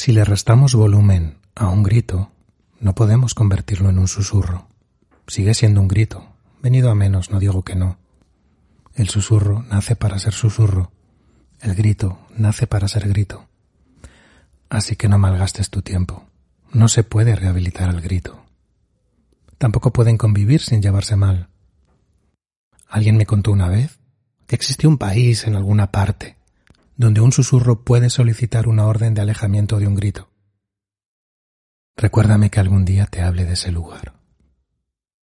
Si le restamos volumen a un grito, no podemos convertirlo en un susurro. Sigue siendo un grito. Venido a menos, no digo que no. El susurro nace para ser susurro. El grito nace para ser grito. Así que no malgastes tu tiempo. No se puede rehabilitar al grito. Tampoco pueden convivir sin llevarse mal. Alguien me contó una vez que existe un país en alguna parte donde un susurro puede solicitar una orden de alejamiento de un grito. Recuérdame que algún día te hable de ese lugar.